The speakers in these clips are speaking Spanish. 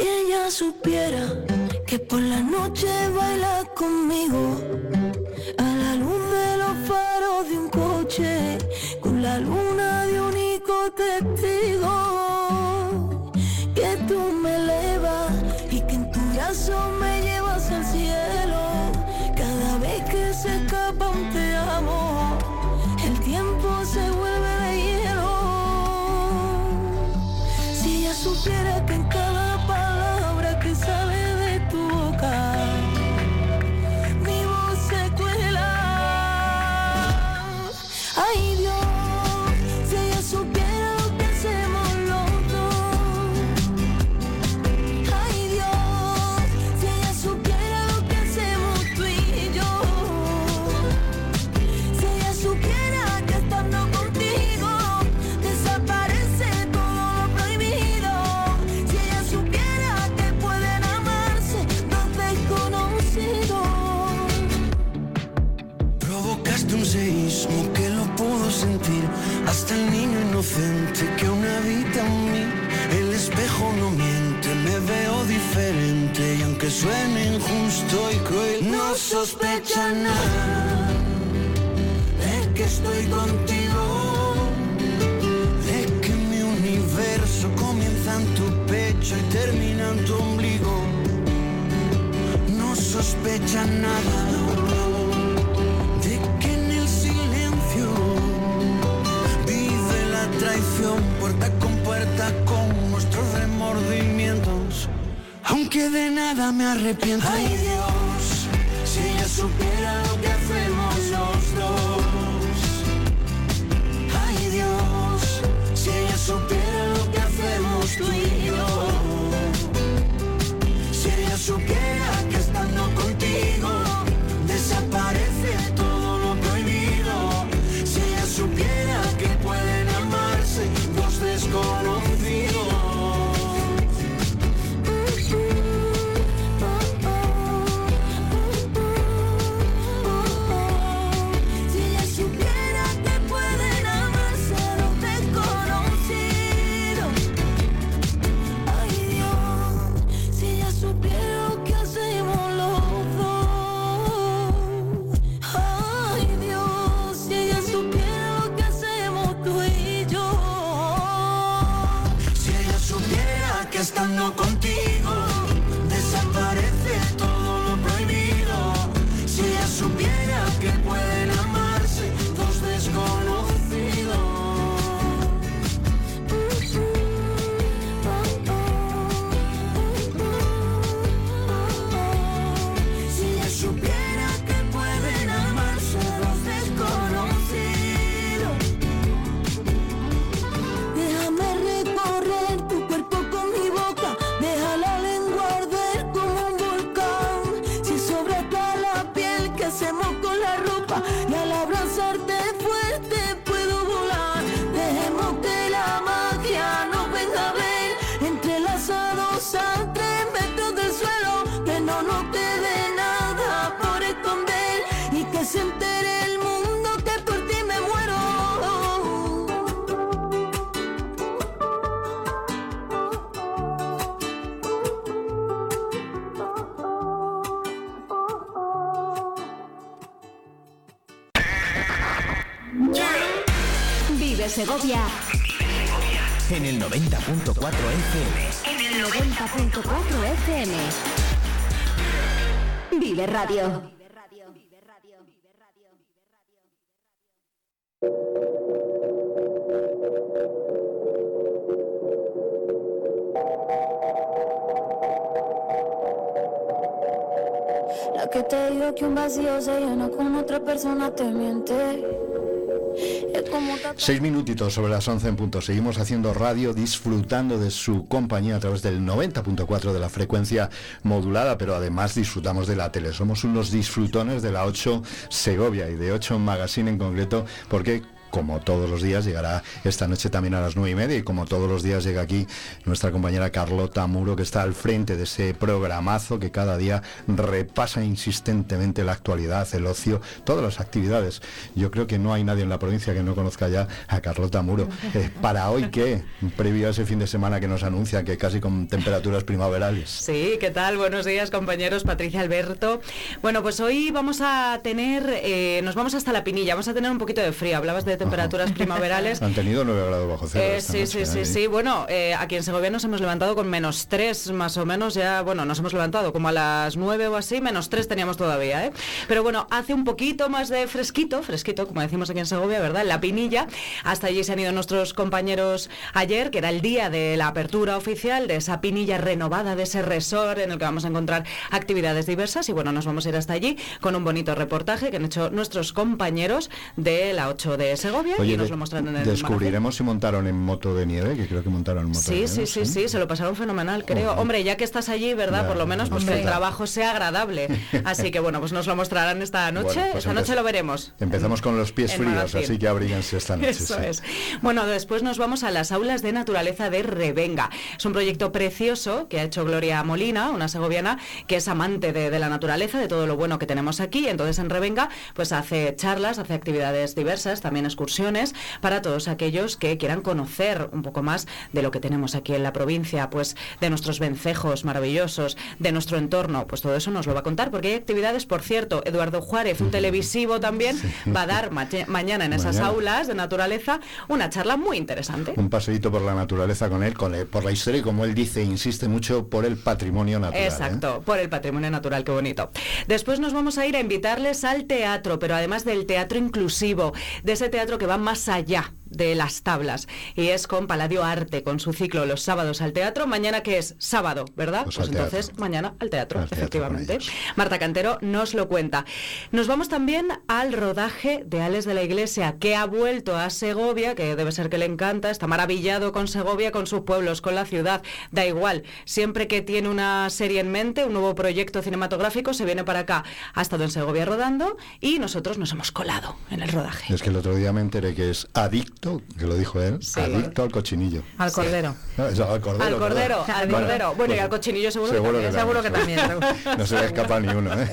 Si ella supiera que por la noche baila conmigo a la luz de los faros de un coche con la luna de único testigo sospecha nada De que estoy contigo De que mi universo comienza en tu pecho y termina en tu ombligo No sospecha nada de que en el silencio vive la traición puerta con puerta con nuestros remordimientos. Aunque de nada me arrepiento. Supiera lo que Segovia En el 90.4 FM. en el 90.4 FM. Vive Radio. La que te digo que un vacío se llena con otra persona te miente. Seis minutitos sobre las 11 en punto. Seguimos haciendo radio, disfrutando de su compañía a través del 90.4 de la frecuencia modulada, pero además disfrutamos de la tele. Somos unos disfrutones de la 8 Segovia y de 8 Magazine en concreto, porque como todos los días, llegará esta noche también a las nueve y media y como todos los días llega aquí nuestra compañera Carlota Muro, que está al frente de ese programazo que cada día repasa insistentemente la actualidad, el ocio, todas las actividades. Yo creo que no hay nadie en la provincia que no conozca ya a Carlota Muro. Eh, ¿Para hoy qué? Previo a ese fin de semana que nos anuncia que casi con temperaturas primaverales. Sí, ¿qué tal? Buenos días compañeros, Patricia Alberto. Bueno, pues hoy vamos a tener, eh, nos vamos hasta la Pinilla, vamos a tener un poquito de frío. Hablabas de temperaturas primaverales. Han tenido 9 grados bajo cero. Eh, sí, noche, sí, sí, sí. Bueno, eh, aquí en Segovia nos hemos levantado con menos 3, más o menos. Ya, bueno, nos hemos levantado como a las 9 o así, menos 3 teníamos todavía, ¿eh? Pero bueno, hace un poquito más de fresquito, fresquito, como decimos aquí en Segovia, ¿verdad? En la Pinilla. Hasta allí se han ido nuestros compañeros ayer, que era el día de la apertura oficial de esa Pinilla renovada, de ese resort en el que vamos a encontrar actividades diversas. Y bueno, nos vamos a ir hasta allí con un bonito reportaje que han hecho nuestros compañeros de la 8 de Segovia Oye, y nos de- lo en el descubriremos si montaron en moto de nieve, que creo que montaron en moto de Sí, nieve. sí, sí, sí, se lo pasaron fenomenal, creo. Ojo. Hombre, ya que estás allí, ¿verdad? Ya, Por lo menos, pues que el trabajo sea agradable. Así que bueno, pues nos lo mostrarán esta noche. Bueno, pues esta noche lo veremos. Empezamos con los pies fríos, así que abríguense esta noche. Eso sí. es. Bueno, después nos vamos a las aulas de naturaleza de Revenga. Es un proyecto precioso que ha hecho Gloria Molina, una segoviana que es amante de, de la naturaleza, de todo lo bueno que tenemos aquí. Entonces en Revenga pues hace charlas, hace actividades diversas, también excursiones para todos aquellos que quieran conocer un poco más de lo que tenemos aquí en la provincia, pues de nuestros vencejos maravillosos, de nuestro entorno, pues todo eso nos lo va a contar porque hay actividades, por cierto, Eduardo Juárez, un televisivo también, va a dar ma- mañana en esas Mañana. aulas de naturaleza una charla muy interesante. Un paseíto por la naturaleza con él, con él, por la historia y como él dice, insiste mucho por el patrimonio natural. ¿eh? Exacto, por el patrimonio natural, qué bonito. Después nos vamos a ir a invitarles al teatro, pero además del teatro inclusivo, de ese teatro que va más allá de las tablas. Y es con Paladio Arte, con su ciclo Los sábados al teatro. Mañana que es sábado, ¿verdad? Pues Pues, entonces teatro. mañana al teatro, Al teatro efectivamente. ellos. Marta Cantero nos lo cuenta. Nos vamos también al rodaje de Ales de la Iglesia, que ha vuelto a Segovia, que debe ser que le encanta, está maravillado con Segovia, con sus pueblos, con la ciudad. Da igual, siempre que tiene una serie en mente, un nuevo proyecto cinematográfico, se viene para acá. Ha estado en Segovia rodando y nosotros nos hemos colado en el rodaje. Es que el otro día me enteré que es adicto, que lo dijo él, Sí. adicto al cochinillo. Al cordero. No, eso, al cordero. Al cordero, perdón. al cordero. Bueno, y al cochinillo seguro que también. Seguro que también. No se le escapa ni uno, ¿eh?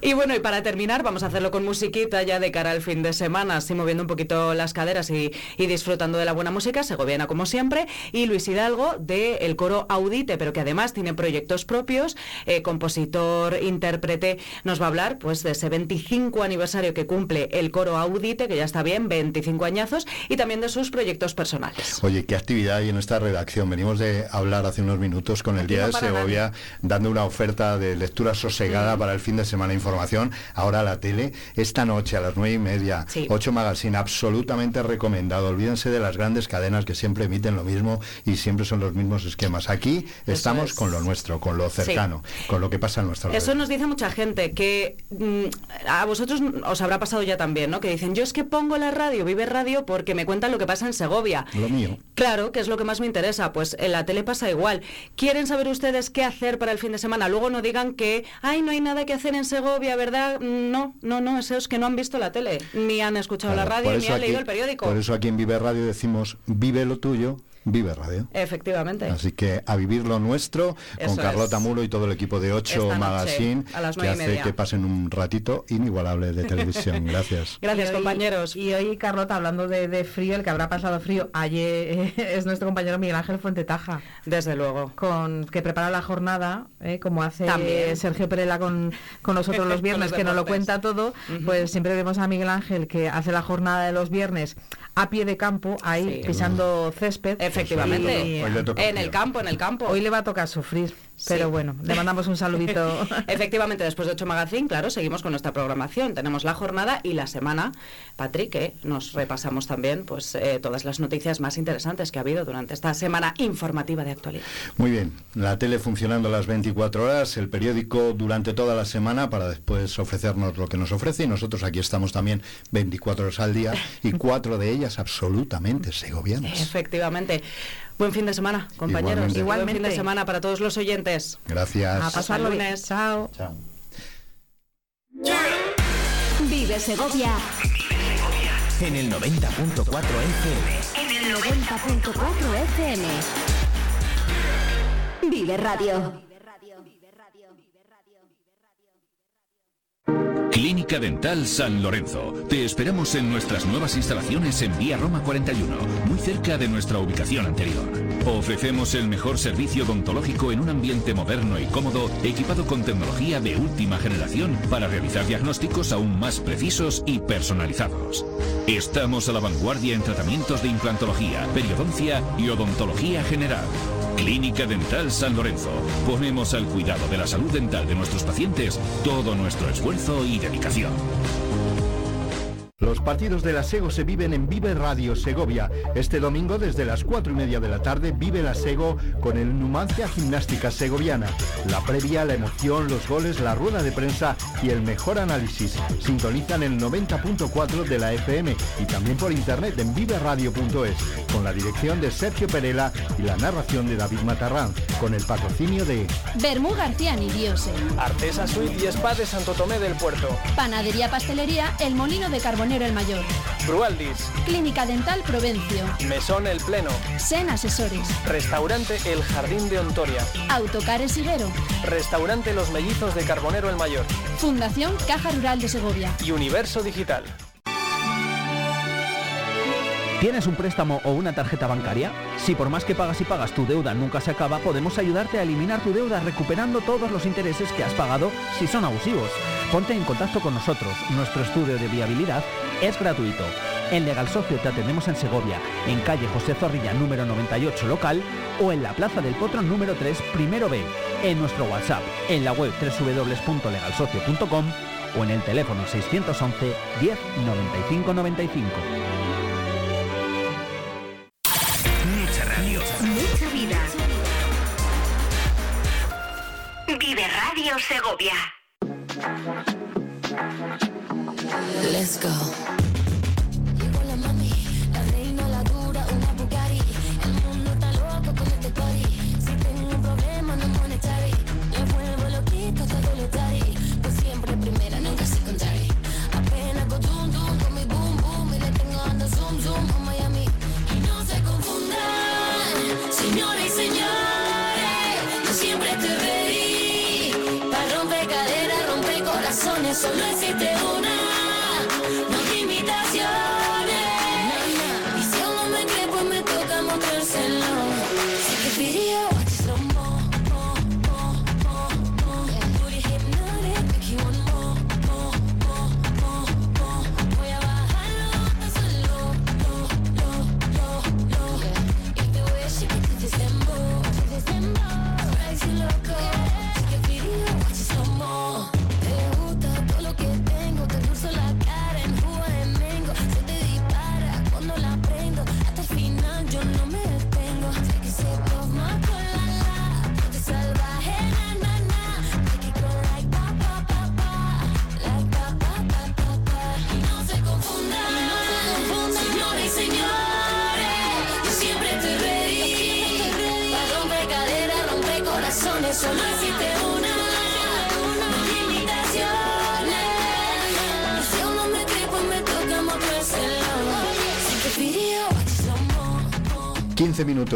Y bueno, y para terminar, vamos a hacerlo con musiquita ya de cara al fin de semana, así moviendo un poquito las caderas y, y disfrutando de la buena música, segoviana como siempre, y Luis Hidalgo de el coro Audite, pero que además tiene proyectos propios, eh, compositor, intérprete, nos va a hablar pues de ese 25 aniversario que cumple el coro Audite, que ya está bien, 25 añazos, y también de sus proyectos personales. Oye, qué actividad hay en esta redacción. Venimos de hablar hace unos minutos con el Aquí Día no de Segovia, dando una oferta de lectura sosegada para el fin de semana. Información ahora la tele. Esta noche a las nueve y media, Sí. 8 Magazine, absolutamente recomendado. Olvídense de las grandes cadenas que siempre emiten lo mismo y siempre son los mismos esquemas. Aquí estamos es. con lo nuestro, con lo cercano, con lo que pasa en nuestra Eso nos dice mucha gente que mm, a vosotros os habrá pasado ya también, ¿no? Que dicen, yo es que pongo la radio, vive radio, porque me cuentan lo que pasa en Segovia. Lo mío. Claro, que es lo que más me interesa. Pues en la tele pasa igual. ¿Quieren saber ustedes qué hacer para el fin de semana? Luego no digan que, ay, no hay nada que hacer en Segovia, ¿verdad? No, no, no, eso es que no han visto la tele, ni han escuchado Claro, la radio, ni han aquí- leído el periódico. Por eso aquí en Vive Radio decimos, vive lo tuyo, vive radio. Efectivamente. Así que a vivir lo nuestro Eso con Carlota es. Muro y todo el equipo de 8 Esta noche, Magazine a las que hace media. que pasen un ratito inigualable de televisión. Gracias. Gracias, Y hoy- compañeros. Y hoy, Carlota, hablando de, de frío, el que habrá pasado frío, ayer eh, es nuestro compañero Miguel Ángel Fuentetaja, Desde luego. con, que prepara la jornada, eh, como hace También. Sergio Perela con, con nosotros los viernes, los que nos lo cuenta todo, pues siempre vemos a Miguel Ángel que hace la jornada de los viernes a pie de campo, ahí Sí. pisando césped. Efectivamente. En el campo, en el campo. hoy le va a tocar sufrir, pero Sí. bueno, le mandamos un saludito. Efectivamente, después de 8 Magazine, claro, seguimos con nuestra programación. Tenemos la jornada y la semana, Patrick, que nos repasamos también pues eh, todas las noticias más interesantes que ha habido durante esta semana informativa de actualidad. Muy bien, la tele funcionando las 24 horas, el periódico durante toda la semana para después ofrecernos lo que nos ofrece y nosotros aquí estamos también 24 horas al día y cuatro de ellas absolutamente segovianas. Efectivamente. Buen fin de semana, compañeros. Igualmente. Buen fin de semana para todos los oyentes. Gracias. A pasarlo bien. lunes. Chao. Chao. Vive Segovia En el 90.4 FM. En el 90.4 FM. Vive Radio. Clínica Dental San Lorenzo. Te esperamos en nuestras nuevas instalaciones en Vía Roma 41, muy cerca de nuestra ubicación anterior. Ofrecemos el mejor servicio odontológico en un ambiente moderno y cómodo, equipado con tecnología de última generación para realizar diagnósticos aún más precisos y personalizados. Estamos a la vanguardia en tratamientos de implantología, periodoncia y odontología general. Clínica Dental San Lorenzo. Ponemos al cuidado de la salud dental de nuestros pacientes todo nuestro esfuerzo y dedicación. Los partidos de la SEGO se viven en Vive Radio Segovia. Este domingo desde las 4 y media de la tarde vive la SEGO con el Numancia Gimnástica Segoviana. La previa, la emoción, los goles, la rueda de prensa y el mejor análisis. Sintonizan el 90.4 de la FM y también por internet en viveradio.es con la dirección de Sergio Perela y la narración de David Matarrán con el patrocinio de Bermú García Nidiose. Artesa Suite y Spa de Santo Tomé del Puerto. Panadería Pastelería El Molino de Carbonero el Mayor. Brualdis. Clínica Dental Provencio. Mesón El Pleno. Sen Asesores. Restaurante El Jardín de Ontoria. Autocares Higuero. Restaurante Los Mellizos de Carbonero el Mayor. Fundación Caja Rural de Segovia. Y Universo Digital. ¿Tienes un préstamo o una tarjeta bancaria? Si por más que pagas y pagas tu deuda nunca se acaba, podemos ayudarte a eliminar tu deuda recuperando todos los intereses que has pagado si son abusivos. Ponte en contacto con nosotros. Nuestro estudio de viabilidad es gratuito. En Legal Socio te atendemos en Segovia, en calle José Zorrilla número 98 local o en la Plaza del Potro número 3 primero B, en nuestro WhatsApp, en la web www.legalsocio.com o en el teléfono 611 10 95 95. Segovia. Let's go.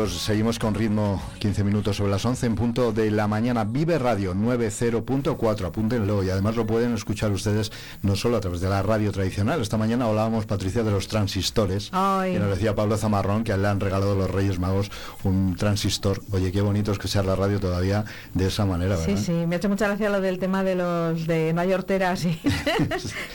15 minutos, seguimos con ritmo 15 minutos sobre las 11 en punto de la mañana. Vive Radio 90.4, apúntenlo y además lo pueden escuchar ustedes no solo a través de la radio tradicional. Esta mañana hablábamos, Patricia, de los transistores. Ay. Y nos decía Pablo Zamarrón que le han regalado los Reyes Magos un transistor. Oye, qué bonito es que sea la radio todavía de esa manera, Sí, ¿verdad? sí, me ha hecho mucha gracia lo del tema de los de mayorteras y,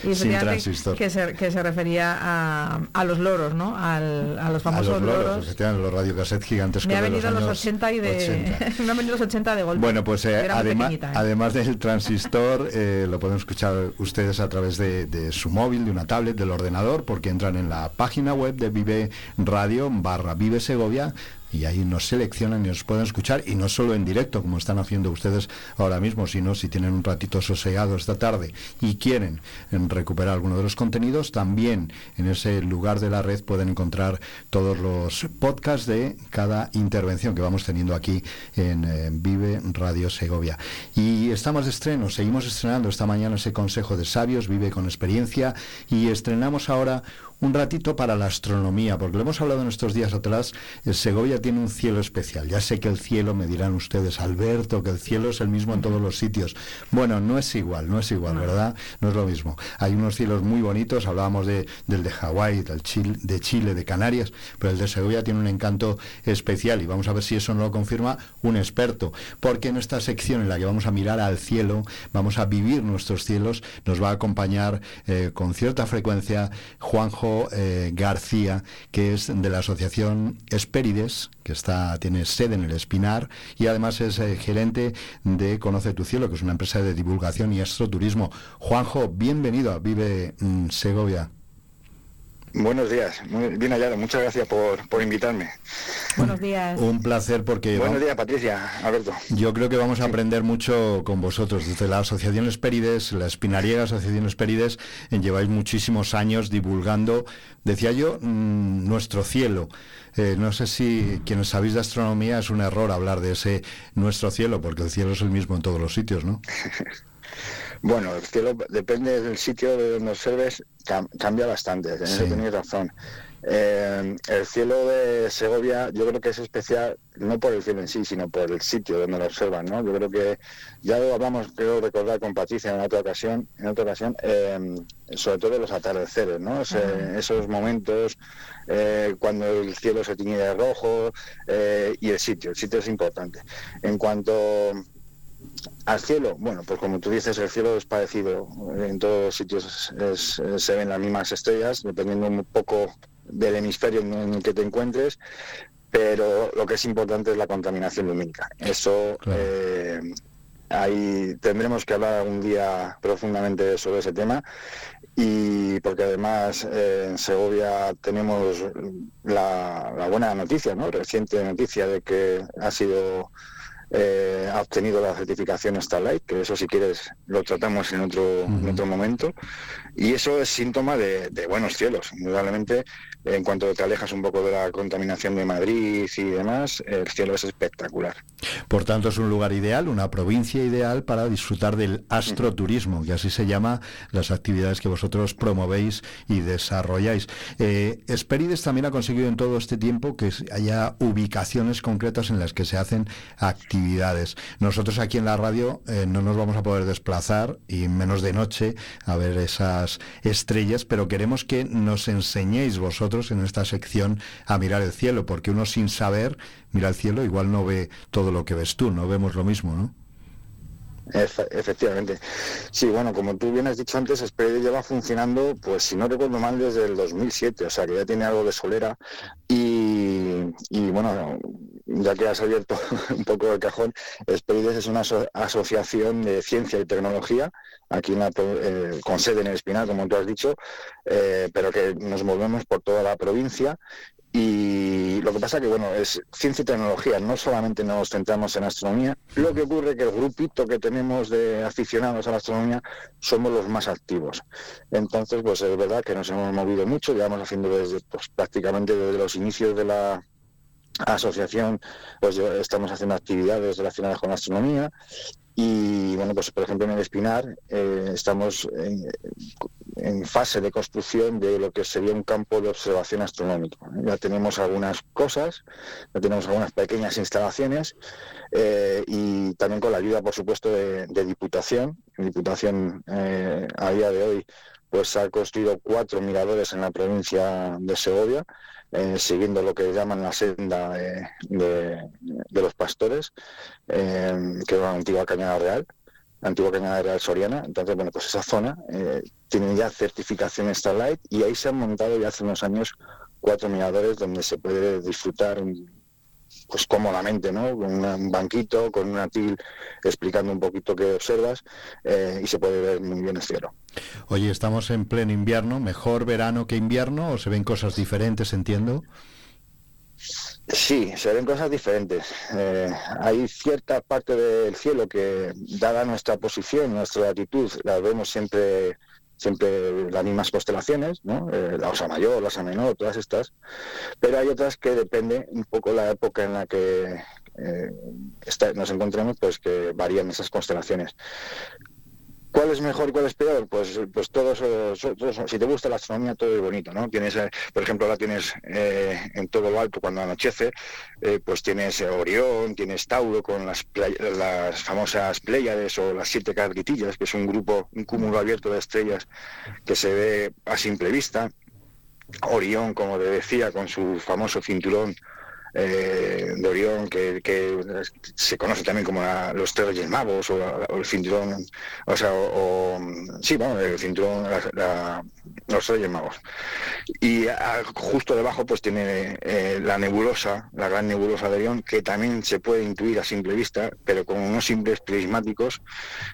y Sin transistor. que se, que se refería a, a los loros, ¿no? Al- a los A famosos los loros, loros. los radiocassettes Me ha de venido los, años 80 y de 80. me han venido los 80 de golpe. Bueno, pues eh, además, ¿eh? además del transistor, eh, lo pueden escuchar ustedes a través de, de su móvil, de una tablet, del ordenador, porque entran en la página web de Vive Radio barra Vive Segovia, y ahí nos seleccionan y nos pueden escuchar y no solo en directo como están haciendo ustedes ahora mismo, sino si tienen un ratito sosegado esta tarde y quieren em, recuperar alguno de los contenidos, también en ese lugar de la red pueden encontrar todos los podcasts de cada intervención que vamos teniendo aquí en eh, Vive Radio Segovia. Y estamos de estreno, seguimos estrenando esta mañana ese Consejo de Sabios, Vive con Experiencia y estrenamos ahora un ratito para la astronomía, porque lo hemos hablado en estos días atrás, el Segovia tiene un cielo especial. Ya sé que el cielo, me dirán ustedes, Alberto, que el cielo es el mismo en todos los sitios. Bueno, no es igual, no es igual, ¿verdad? No es lo mismo. Hay unos cielos muy bonitos, hablábamos de, del de Hawái, del Chile, de Chile, de Canarias, pero el de Segovia tiene un encanto especial y vamos a ver si eso no lo confirma un experto, porque en esta sección en la que vamos a mirar al cielo, vamos a vivir nuestros cielos, nos va a acompañar eh, con cierta frecuencia Juanjo eh, García, que es de la asociación Espérides, que está, tiene sede en el Espinar, y además es eh, gerente de Conoce tu Cielo, que es una empresa de divulgación y astroturismo. Juanjo, bienvenido a Vive mm, Segovia. Buenos días, muy bien hallado. Muchas gracias por, por invitarme. Buenos días. Un placer porque... Buenos días, Patricia, Alberto. Yo creo que vamos a aprender mucho con vosotros. Desde la Asociación Espérides, la Espinariega Asociación Espérides, lleváis muchísimos años divulgando, decía yo, mm, nuestro cielo. Eh, no sé si quienes sabéis de astronomía es un error hablar de ese nuestro cielo, porque el cielo es el mismo en todos los sitios, ¿no? Bueno, el cielo depende del sitio de donde observes, cambia bastante, tenéis razón. Eh, el cielo de Segovia yo creo que es especial no por el cielo en sí, sino por el sitio donde lo observan, ¿no? Yo creo que ya lo hablamos, creo recordar con Patricia en otra ocasión, en otra ocasión, eh, sobre todo los atardeceres, ¿no? esos momentos eh, cuando el cielo se tiñe de rojo y el sitio, el sitio es importante. En cuanto al cielo, bueno, pues como tú dices, el cielo es parecido. En todos los sitios se ven las mismas estrellas, dependiendo un poco del hemisferio en el que te encuentres, pero lo que es importante es la contaminación lumínica. Eso eh, ahí tendremos que hablar un día profundamente sobre ese tema y porque además eh, en Segovia tenemos la, la, buena noticia, ¿no? reciente noticia de que ha sido eh, ha obtenido la certificación Starlight, que eso si quieres lo tratamos en otro, en otro momento. Y eso es síntoma de, buenos cielos. Indudablemente, en cuanto te alejas un poco de la contaminación de Madrid y demás, el cielo es espectacular. Por tanto, es un lugar ideal, una provincia ideal para disfrutar del astroturismo, que así se llama las actividades que vosotros promovéis y desarrolláis. Eh, Esperides también ha conseguido en todo este tiempo que haya ubicaciones concretas en las que se hacen actividades nosotros aquí en la radio eh, no nos vamos a poder desplazar y menos de noche a ver esas estrellas, pero queremos que nos enseñéis vosotros en esta sección a mirar el cielo, porque uno sin saber mira el cielo igual no ve todo lo que ves tú, no vemos lo mismo, ¿no? efectivamente. Sí, bueno, como tú bien has dicho antes, Spread lleva funcionando, pues si no recuerdo mal, desde el 2007, o sea que ya tiene algo de solera. Y, bueno, ya que has abierto un poco el cajón, Sperides es una asociación de ciencia y tecnología, aquí en eh, con sede en el Espinal, como tú has dicho, eh, pero que nos movemos por toda la provincia y lo que pasa que, bueno, es ciencia y tecnología, no solamente nos centramos en astronomía. Lo que ocurre que el grupito que tenemos de aficionados a la astronomía somos los más activos. Entonces, pues es verdad que nos hemos movido mucho, llevamos haciendo desde, pues, prácticamente desde los inicios de la asociación, pues estamos haciendo actividades relacionadas con la astronomía y bueno, pues por ejemplo en el Espinar eh, estamos en, fase de construcción de lo que sería un campo de observación astronómica. Ya tenemos algunas cosas, ya tenemos algunas pequeñas instalaciones eh, y también con la ayuda, por supuesto, de, Diputación. Diputación eh, a día de hoy pues ha construido cuatro miradores en la provincia de Segovia eh, siguiendo lo que llaman la senda de, los pastores, eh, que es una antigua cañada real, la antigua cañada real soriana. Entonces, bueno, pues esa zona eh, tiene ya certificación Starlight y ahí se han montado ya hace unos años cuatro miradores donde se puede disfrutar pues cómodamente, ¿no? Con un banquito, con una til explicando un poquito qué observas eh, y se puede ver muy bien el cielo. Oye, estamos en pleno invierno, mejor verano que invierno o se ven cosas diferentes, entiendo. Sí, se ven cosas diferentes. Eh, hay cierta parte del cielo que, dada nuestra posición, nuestra latitud, la vemos siempre siempre las mismas constelaciones, ¿no? Eh, la Osa Mayor, la Osa Menor, todas estas, pero hay otras que depende un poco la época en la que eh, nos encontremos, pues que varían esas constelaciones. ¿Cuál es mejor y cuál es peor? Pues, pues todos, si te gusta la astronomía, todo es bonito, ¿no? Tienes, eh, por ejemplo, la tienes eh, en todo lo alto cuando anochece, eh, pues tienes Orión, tienes Tauro con las, las famosas Pléyades o las siete cabritillas, que es un grupo, un cúmulo abierto de estrellas que se ve a simple vista. Orión, como te decía, con su famoso cinturón eh, de Orión, que, se conoce también como los tres reyes magos o, el cinturón, o sea, o, sí, bueno, el cinturón, los reyes magos. Y justo debajo pues tiene eh, la nebulosa, la gran nebulosa de Orión, que también se puede intuir a simple vista, pero con unos simples prismáticos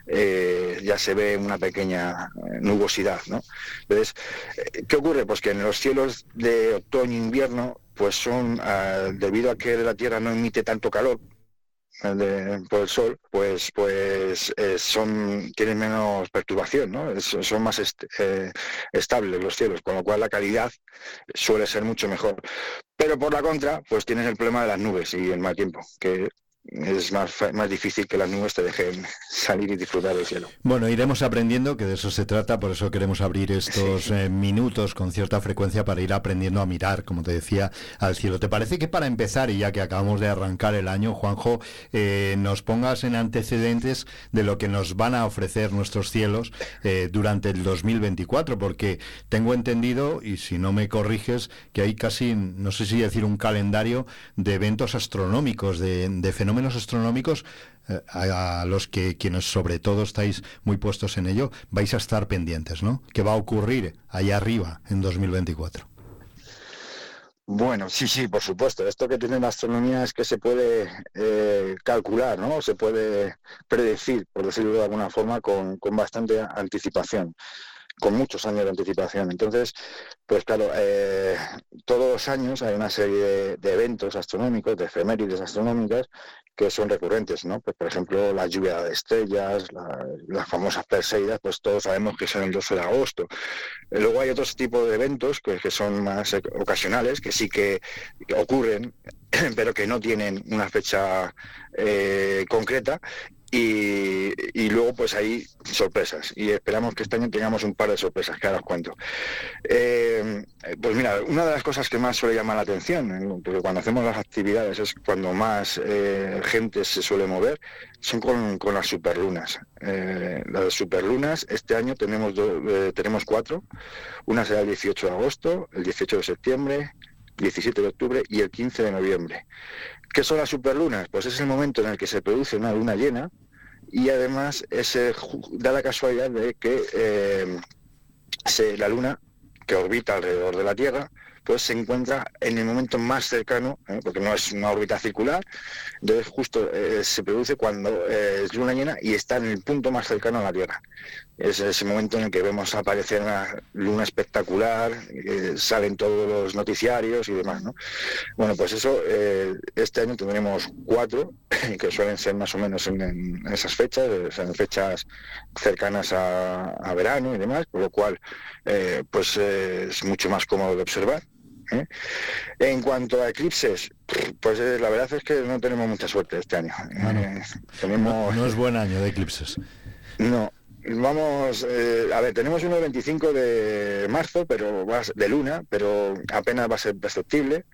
eh, ya se ve una pequeña nubosidad, ¿no? Entonces, ¿qué ocurre? Pues que en los cielos de otoño-invierno pues son, ah, debido a que la Tierra no emite tanto calor por el sol, pues pues eh, son tienen menos perturbación, ¿no? son más eh, estables los cielos, con lo cual la calidad suele ser mucho mejor. Pero por la contra, pues tienes el problema de las nubes y el mal tiempo, que es más, más difícil que las nubes te dejen salir y disfrutar del cielo. Bueno, iremos aprendiendo, que de eso se trata, por eso queremos abrir estos eh, minutos con cierta frecuencia para ir aprendiendo a mirar, como te decía, al cielo. ¿Te parece que para empezar, y ya que acabamos de arrancar el año, Juanjo, eh, nos pongas en antecedentes de lo que nos van a ofrecer nuestros cielos eh, durante el 2024? Porque tengo entendido, y si no me corriges, que hay casi, no sé si decir un calendario de eventos astronómicos, de, de fenómenos fenómenos astronómicos eh, a, los que quienes sobre todo estáis muy puestos en ello vais a estar pendientes, ¿no? ¿Qué va a ocurrir allá arriba en 2024? Bueno, sí, sí, por supuesto. Esto que tiene la astronomía es que se puede eh, calcular, ¿no? Se puede predecir, por decirlo de alguna forma, con, con bastante anticipación con muchos años de anticipación. Entonces, pues claro, eh, todos los años hay una serie de, eventos astronómicos, de efemérides astronómicas, que son recurrentes, ¿no? Pues, por ejemplo, la lluvia de estrellas, las famosas Perseidas, pues todos sabemos que son el 12 de agosto. Eh, luego hay otros tipos de eventos que, que son más ocasionales, que sí que ocurren, pero que no tienen una fecha eh, concreta y, luego pues hay sorpresas y esperamos que este año tengamos un par de sorpresas que ahora os cuento. Eh, pues mira, una de las cosas que más suele llamar la atención, ¿eh? porque cuando hacemos las actividades es cuando más eh, gente se suele mover, son con, las superlunas. las superlunas, este año tenemos, tenemos cuatro, una será el 18 de agosto, el 18 de septiembre, 17 de octubre y el 15 de noviembre. ¿Qué son las superlunas? Pues es el momento en el que se produce una luna llena, y además da la casualidad de que eh, la Luna, que orbita alrededor de la Tierra, pues se encuentra en el momento más cercano, ¿eh? porque no es una órbita circular, entonces justo eh, se produce cuando es luna llena y está en el punto más cercano a la Tierra. Es ese momento en el que vemos aparecer una luna espectacular, salen todos los noticiarios y demás. ¿no? Bueno, pues eso, este año tendremos cuatro, que suelen ser más o menos en, esas fechas, en fechas cercanas a, a, verano y demás, con lo cual pues es mucho más cómodo de observar. ¿eh? En cuanto a eclipses, pues eh, la verdad es que no tenemos mucha suerte este año. Eh, no, es buen año de eclipses. No, Vamos, a ver, tenemos uno el 25 de marzo, pero va de luna, pero apenas va a ser perceptible.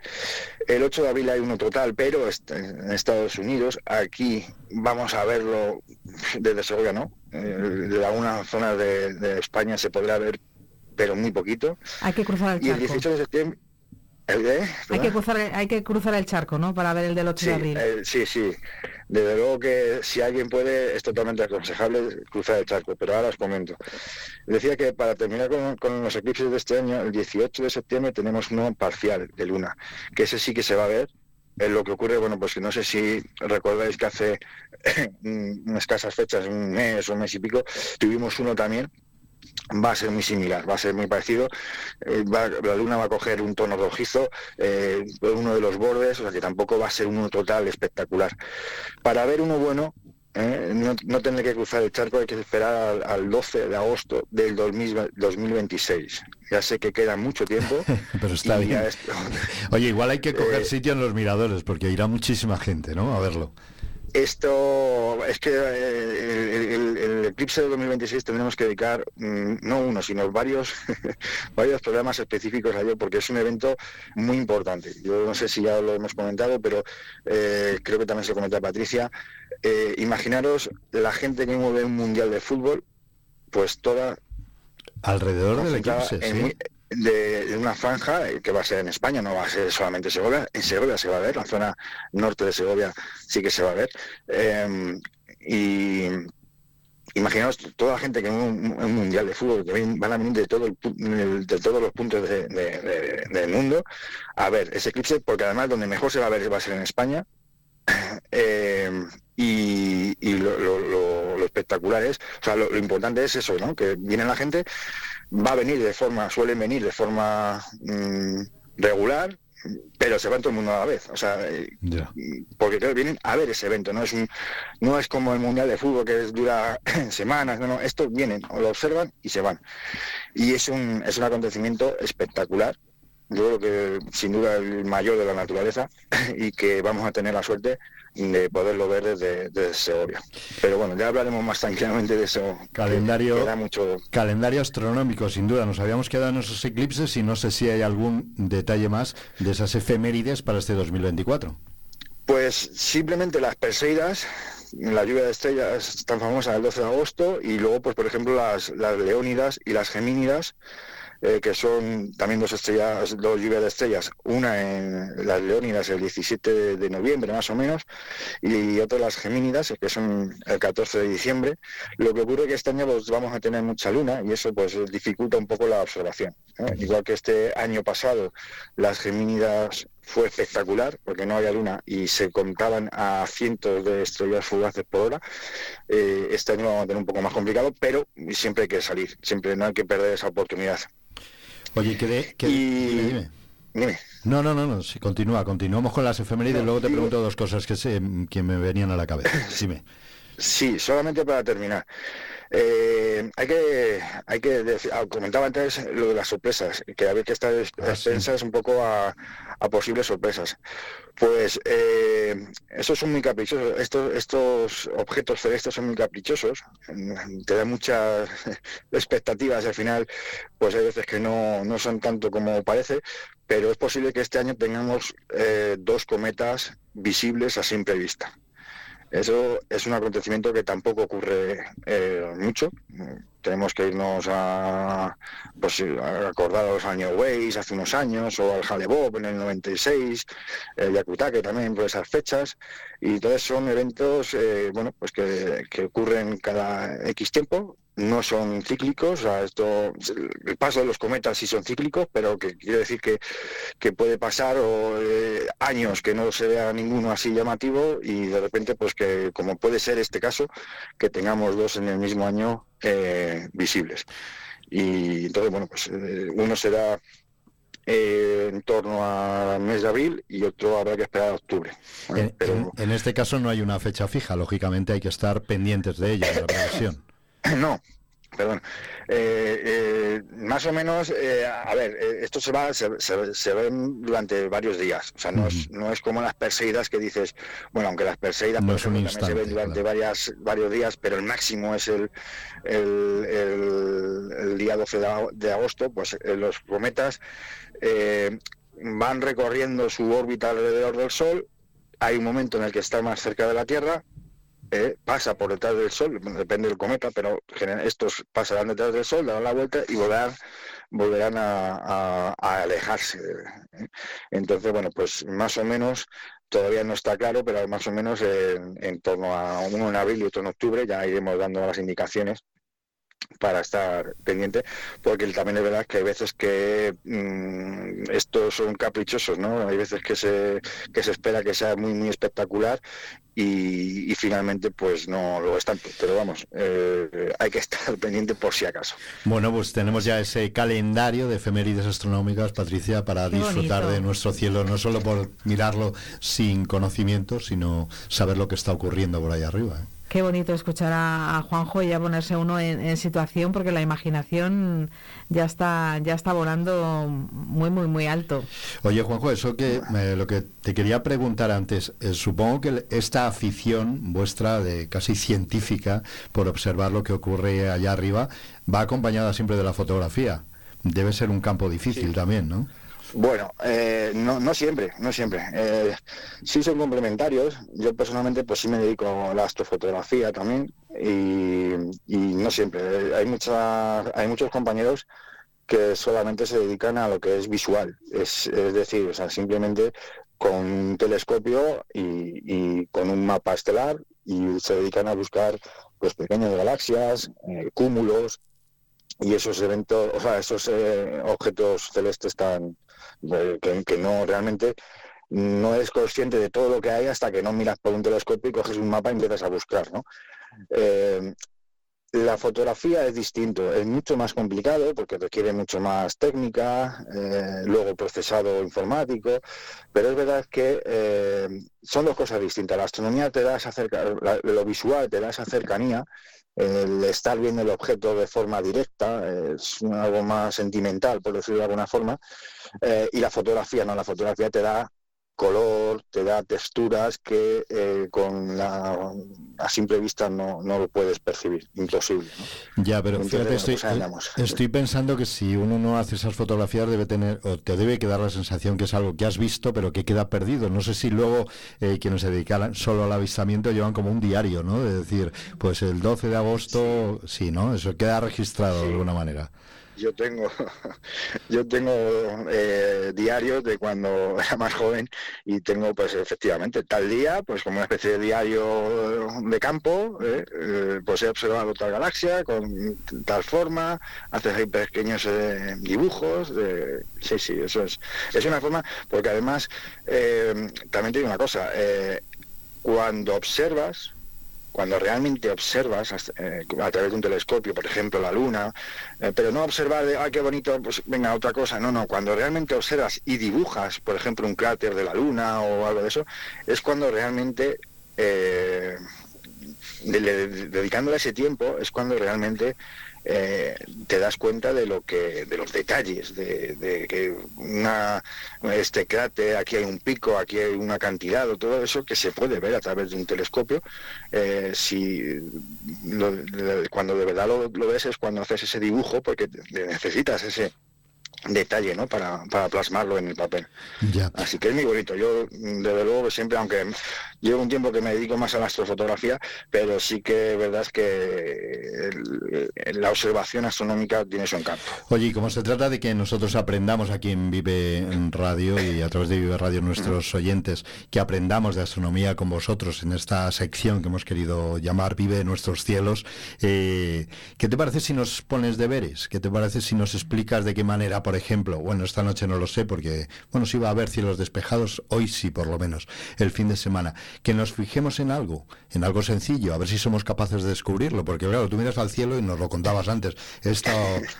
El 8 de abril hay uno total, pero en Estados Unidos. Aquí vamos a verlo desde Segovia, ¿no? de algunas zonas de, España se podrá ver, pero muy poquito. Hay que cruzar el charco. Y el 18 de septiembre, hay que, cruzar, hay que cruzar el charco, ¿no? Para ver el del 8 de abril. Eh, sí, sí. Desde luego que si alguien puede, es totalmente aconsejable cruzar el charco, pero ahora os comento. Decía que para terminar con, los eclipses de este año, el 18 de septiembre tenemos uno parcial de luna, que ese sí que se va a ver. Es lo que ocurre, bueno, pues que no sé si recordáis que hace unas escasas fechas, un mes un mes y pico, tuvimos uno también va a ser muy similar, va a ser muy parecido. Eh, va- la luna va a coger un tono rojizo, eh, uno de los bordes, o sea que tampoco va a ser uno total espectacular. Para ver uno bueno, eh, no, no tener que cruzar el charco, hay que esperar al, al 12 de agosto del 2000 2026. Ya sé que queda mucho tiempo. Pero está bien. Oye, igual hay que coger Eh, sitio en los miradores porque irá muchísima gente, ¿no? A verlo. Esto es que eh, el, el- el eclipse de 2026 tendremos que dedicar mm, no uno, sino varios varios programas específicos a ello porque es un evento muy importante. Yo no sé si ya lo hemos comentado, pero eh, creo que también se lo comentó Patricia. Eh, imaginaros la gente que mueve un mundial de fútbol, pues toda Alrededor del eclipse, en sí. De, una franja eh, que va a ser en España, no va a ser solamente Segovia. En Segovia se va a ver, la zona norte de Segovia sí que se va a ver. Eh, y imaginaos toda la gente que en un, un mundial de fútbol que van a venir de todo el de todos los puntos de- de- de- del mundo a ver ese eclipse, porque además donde mejor se va a ver va a ser en España. Eh, y y lo, lo- lo- lo espectacular es, o sea, lo, importante es eso, ¿no? Que viene la gente, va a venir de forma, suelen venir de forma mm, regular, pero se van todo el mundo a la vez. O sea, Ya. porque claro, vienen a ver ese evento, no es un, no es como el mundial de fútbol que dura semanas, no, no, estos vienen, lo observan y se van. Y es un, es un acontecimiento espectacular. Yo creo que sin duda el mayor de la naturaleza y que vamos a tener la suerte de poderlo ver desde, desde Segovia. Pero bueno, ya hablaremos más tranquilamente de eso. Calendario, que da mucho, calendario astronómico, sin duda. Nos habíamos quedado en esos eclipses y no sé si hay algún detalle más de esas efemérides para este 2024. Pues simplemente las Perseidas, la lluvia de estrellas tan famosa el 12 de agosto, y luego, pues por ejemplo, las, las Leónidas y las Gemínidas, eh, que son también dos estrellas, dos lluvias de estrellas, una en las Leónidas el 17 de, noviembre más o menos, y otra las Gemínidas, que son el 14 de diciembre. Lo que ocurre es que este año pues, vamos a tener mucha luna y eso pues dificulta un poco la observación. ¿eh? Igual que este año pasado las Gemínidas fue espectacular porque no había luna y se contaban a cientos de estrellas fugaces por hora. Eh, este año lo vamos a tener un poco más complicado, pero siempre hay que salir, siempre no hay que perder esa oportunidad. Oye, que de... dime, dime. Dime. No, no, no, no, sí, continúa, continuamos con las efemérides, luego te pregunto dos cosas que, se, que me venían a la cabeza. Dime. Sí, solamente para terminar. Eh, hay que, hay que decir, ah, comentaba antes lo de las sorpresas, que había que estar es- expensas un poco a, a posibles sorpresas. Pues eh, esos son muy caprichosos, estos, estos objetos celestes son muy caprichosos, mm, te dan muchas expectativas y al final, pues hay veces que no, no son tanto como parece, pero es posible que este año tengamos eh, dos cometas visibles a simple vista. Eso es un acontecimiento que tampoco ocurre eh, mucho. Tenemos que irnos a, pues, a acordar a los años Waze hace unos años, o al Jalebob en el 96, el Yakutake también por esas fechas. Y entonces son eventos eh, bueno, pues que, que ocurren cada X tiempo, no son cíclicos, o sea, esto, el paso de los cometas sí son cíclicos, pero que quiere decir que, que puede pasar o, eh, años que no se vea ninguno así llamativo y de repente, pues que como puede ser este caso, que tengamos dos en el mismo año eh, visibles. Y entonces, bueno, pues eh, uno será eh, en torno al mes de abril y otro habrá que esperar a octubre. ¿vale? En, en- en este caso no hay una fecha fija, lógicamente hay que estar pendientes de ella, de la previsión. No, perdón. Eh, eh, más o menos, eh, a ver, eh, esto se va, se, se, se ve durante varios días. O sea, no, es, no es como las perseidas que dices, bueno, aunque las perseidas No ejemplo, se ven durante varias, varios días, pero el máximo es el, el, el- el día 12 de, ag- de agosto, pues eh, los cometas eh, van recorriendo su órbita alrededor del Sol. Hay un momento en el que está más cerca de la Tierra, eh, pasa por detrás del Sol, depende del cometa, pero estos pasarán detrás del Sol, darán la vuelta y volverán, volverán a alejarse. ¿eh? Entonces, bueno, pues más o menos, todavía no está claro, pero más o menos en, en torno a uno en abril y otro en octubre ya iremos dando las indicaciones para estar pendiente, porque también es verdad que hay veces que mm, estos son caprichosos, ¿no? Hay veces que se, que se espera que sea muy, muy espectacular y, y finalmente pues no lo es tanto. Pero vamos, eh, hay que estar pendiente por si acaso. Bueno, pues tenemos ya ese calendario de efemérides astronómicas, Patricia, para Qué disfrutar bonito. de nuestro cielo, no solo por mirarlo sin conocimiento, sino saber lo que está ocurriendo por ahí arriba. ¿eh? Qué bonito escuchar a, a Juanjo y ya ponerse uno en, en situación porque la imaginación ya está ya está volando muy muy muy alto. Oye, Juanjo, eso que eh, lo que te quería preguntar antes, eh, supongo que esta afición vuestra de casi científica por observar lo que ocurre allá arriba va acompañada siempre de la fotografía. Debe ser un campo difícil también, ¿no? Bueno, eh, no, no siempre, no siempre. Eh, sí son complementarios. Yo personalmente pues sí me dedico a la astrofotografía también y, no siempre. Hay, mucha, hay muchos compañeros que solamente se dedican a lo que es visual. Es, es decir, o sea, simplemente con un telescopio y, con un mapa estelar y se dedican a buscar pues pequeñas galaxias, eh, cúmulos y esos eventos, o sea, esos eh, objetos celestes tan que, que no realmente no eres consciente de todo lo que hay hasta que no miras por un telescopio y coges un mapa y empiezas a buscar, ¿no? Eh, la fotografía es distinto, es mucho más complicado porque requiere mucho más técnica, eh, luego procesado informático, pero es verdad que eh, son dos cosas distintas. La astronomía te da esa cerca, la- lo visual te da esa cercanía, el estar viendo el objeto de forma directa, es algo más sentimental, por decirlo de alguna forma, eh, y la fotografía no, la fotografía te da color, te da texturas que eh, con la a simple vista no, no lo puedes percibir, imposible. ¿no? Ya, pero Entonces, fíjate, estoy, pues andamos. estoy pensando que si uno no hace esas fotografías debe tener, o te debe quedar la sensación que es algo que has visto, pero que queda perdido. No sé si luego eh, quienes se dedican solo al avistamiento llevan como un diario, ¿no? De decir, pues el 12 de agosto, sí, ¿no? Eso queda registrado de alguna manera. Yo tengo, yo tengo eh, diarios de cuando era más joven y tengo, pues efectivamente, tal día, pues como una especie de diario de campo, eh, eh, pues he observado tal galaxia con tal forma, haces ahí pequeños eh, dibujos, sí, sí, eso es, es una forma, porque además, también te digo una cosa, cuando observas, cuando realmente observas eh, a través de un telescopio, por ejemplo, la luna, eh, pero no observar de, ay, qué bonito, pues venga, otra cosa, no, no, cuando realmente observas y dibujas, por ejemplo, un cráter de la luna o algo de eso, es cuando realmente, eh, de- dedicándole ese tiempo, es cuando realmente eh, te das cuenta de lo que de los detalles de, de que una este cráter aquí hay un pico aquí hay un acantilado todo eso que se puede ver a través de un telescopio eh, si lo- cuando de verdad lo, lo ves es cuando haces ese dibujo porque necesitas ese detalle no para, para plasmarlo en el papel Ya. Así que es muy bonito. Yo, desde luego, siempre, aunque llevo un tiempo que me dedico más a la astrofotografía, pero sí que verdad es que el- la observación astronómica tiene su encanto. Oye, y como se trata de que nosotros aprendamos aquí en Vive en Radio y a través de Vive Radio nuestros oyentes, que aprendamos de astronomía con vosotros en esta sección que hemos querido llamar Vive nuestros cielos, eh, ¿qué te parece si nos pones deberes? ¿Qué te parece si nos explicas de qué manera, por ejemplo, bueno, esta noche no lo sé porque, bueno, si va a haber cielos despejados, hoy sí por lo menos, el fin de semana, que nos fijemos en algo, en algo sencillo, a ver si somos capaces de descubrirlo, porque claro, tú miras al cielo y nos lo contabas antes, esta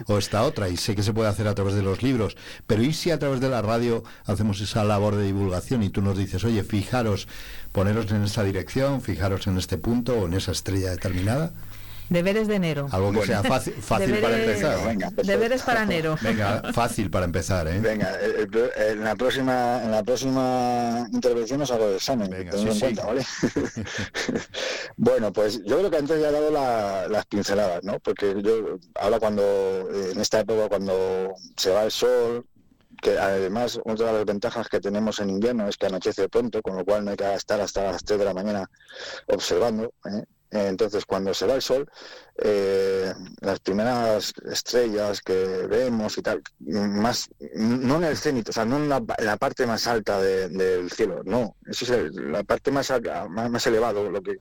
o, esta otra, y sé que se puede hacer a través de los libros, pero ¿y si a través de la radio hacemos esa labor de divulgación y tú nos dices, oye, fijaros, poneros en esta dirección, fijaros en este punto o en esa estrella determinada? Deberes de enero. Algo que sea fácil, fácil para empezar. Venga. Deberes para enero. Venga, fácil para empezar, ¿eh? Venga, el- el- en la próxima en la próxima intervención os hago el examen. Venga, sí, en sí. cuenta, ¿vale? bueno, pues yo creo que antes ya he dado la- las pinceladas, ¿no? Porque yo ahora cuando eh, en esta época cuando se va el sol que además otra de las ventajas que tenemos en invierno es que anochece pronto, con lo cual no hay que estar hasta las 3 de la mañana observando. ¿eh? Entonces, cuando se va el sol, eh, las primeras estrellas que vemos y tal, más, no en el cenit, o sea, no en la, parte más alta de- del cielo, no, eso es el- la parte más, alta, más, elevado, lo que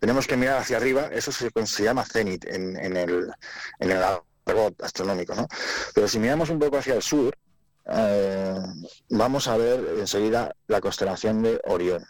tenemos que mirar hacia arriba, eso se, se llama cenit en, en el, en el astronómico, ¿no? Pero si miramos un poco hacia el sur, eh, vamos a ver enseguida la constelación de Orión.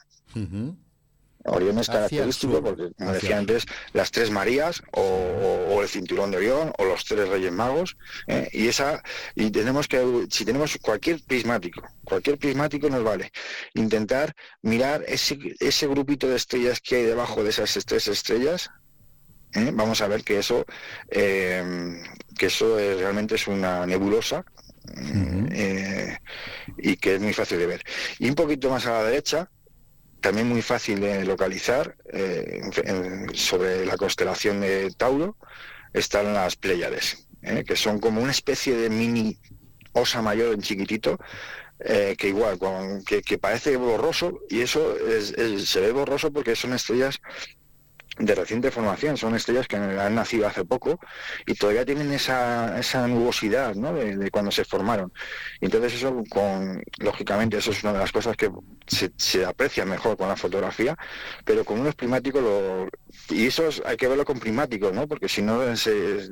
Orión es característico porque, como decía antes, las tres Marías o, el cinturón de Orión o los tres Reyes Magos ¿eh? y esa y tenemos que si tenemos cualquier prismático, cualquier prismático nos vale intentar mirar ese ese grupito de estrellas que hay debajo de esas tres estrellas. ¿eh? Vamos a ver que eso eh, que eso es- realmente es una nebulosa eh, y que es muy fácil de ver. Y un poquito más a la derecha, también muy fácil de localizar, eh, sobre la constelación de Tauro, están las Pléyades, ¿eh? que son como una especie de mini osa mayor en chiquitito, eh, que igual, que, parece borroso, y eso es- es- se ve borroso porque son estrellas de reciente formación, son estrellas que han nacido hace poco y todavía tienen esa, esa nubosidad ¿no? de, cuando se formaron. Y entonces eso, con, lógicamente, eso es una de las cosas que se, aprecia mejor con la fotografía, pero con unos primáticos, lo, y eso es- hay que verlo con primáticos, ¿no? porque si no se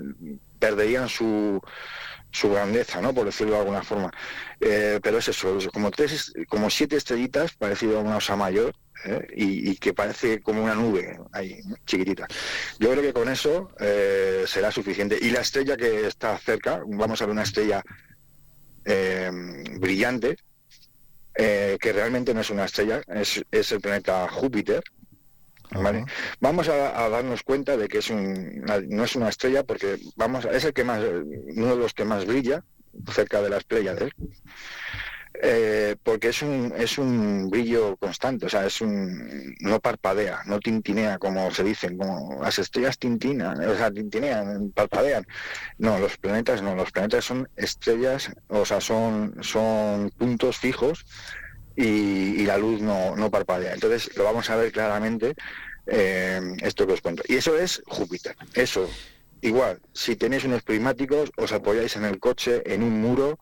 perderían su su grandeza, ¿no? Por decirlo de alguna forma. Eh, pero es eso, es como tres, como siete estrellitas, parecido a una osa mayor, ¿eh? y, que parece como una nube ahí, chiquitita. Yo creo que con eso eh, será suficiente. Y la estrella que está cerca, vamos a ver una estrella eh, brillante, que realmente no es una estrella, es, es el planeta Júpiter. ¿Vale? Vamos a, a darnos cuenta de que es un, no es una estrella porque vamos a- es el que más uno de los que más brilla cerca de las Pléyades eh, porque es un es un brillo constante o sea es un no parpadea no tintinea como se dicen como las estrellas tintinan o sea tintinean parpadean. No los planetas no los planetas son estrellas o sea son son puntos fijos y, y la luz no, no parpadea. Entonces lo vamos a ver claramente eh, esto que os cuento. Y eso es Júpiter. Eso, igual, si tenéis unos prismáticos, os apoyáis en el coche, en un muro,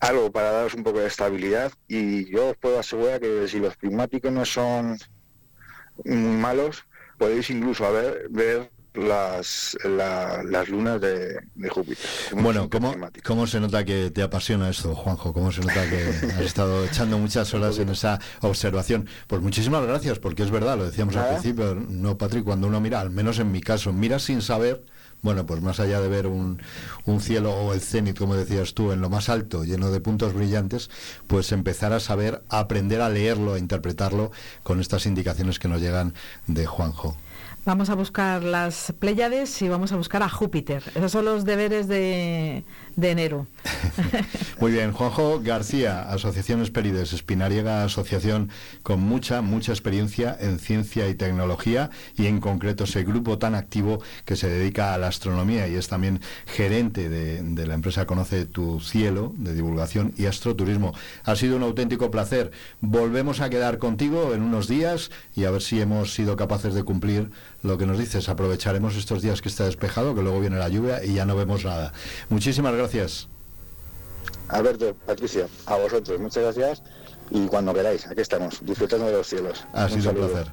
algo para daros un poco de estabilidad. Y yo os puedo asegurar que si los prismáticos no son malos, podéis incluso a ver, ver las, la- las lunas de, de Júpiter. Bueno, ¿cómo, ¿cómo se nota que te apasiona esto, Juanjo? ¿Cómo se nota que has estado echando muchas horas en esa observación? Pues muchísimas gracias, porque es verdad, lo decíamos al principio, no, Patrick, cuando uno mira, al menos en mi caso, mira sin saber, bueno, pues más allá de ver un, un cielo o el cenit, como decías tú, en lo más alto, lleno de puntos brillantes, pues empezar a saber, a aprender a leerlo, a interpretarlo con estas indicaciones que nos llegan de Juanjo. Vamos a buscar las Pléyades y vamos a buscar a Júpiter. Esos son los deberes de, de enero. Muy bien, Juanjo García, Asociación Esperides, Espinariega, asociación con mucha, mucha experiencia en ciencia y tecnología y en concreto ese grupo tan activo que se dedica a la astronomía y es también gerente de, de la empresa Conoce tu Cielo de divulgación y astroturismo. Ha sido un auténtico placer. Volvemos a quedar contigo en unos días y a ver si hemos sido capaces de cumplir lo que nos dices. Aprovecharemos estos días que está despejado, que luego viene la lluvia y ya no vemos nada. Muchísimas gracias. Alberto, Patricia, a vosotros, muchas gracias. Y cuando queráis, aquí estamos, disfrutando de los cielos. Ha sido un saludo. placer.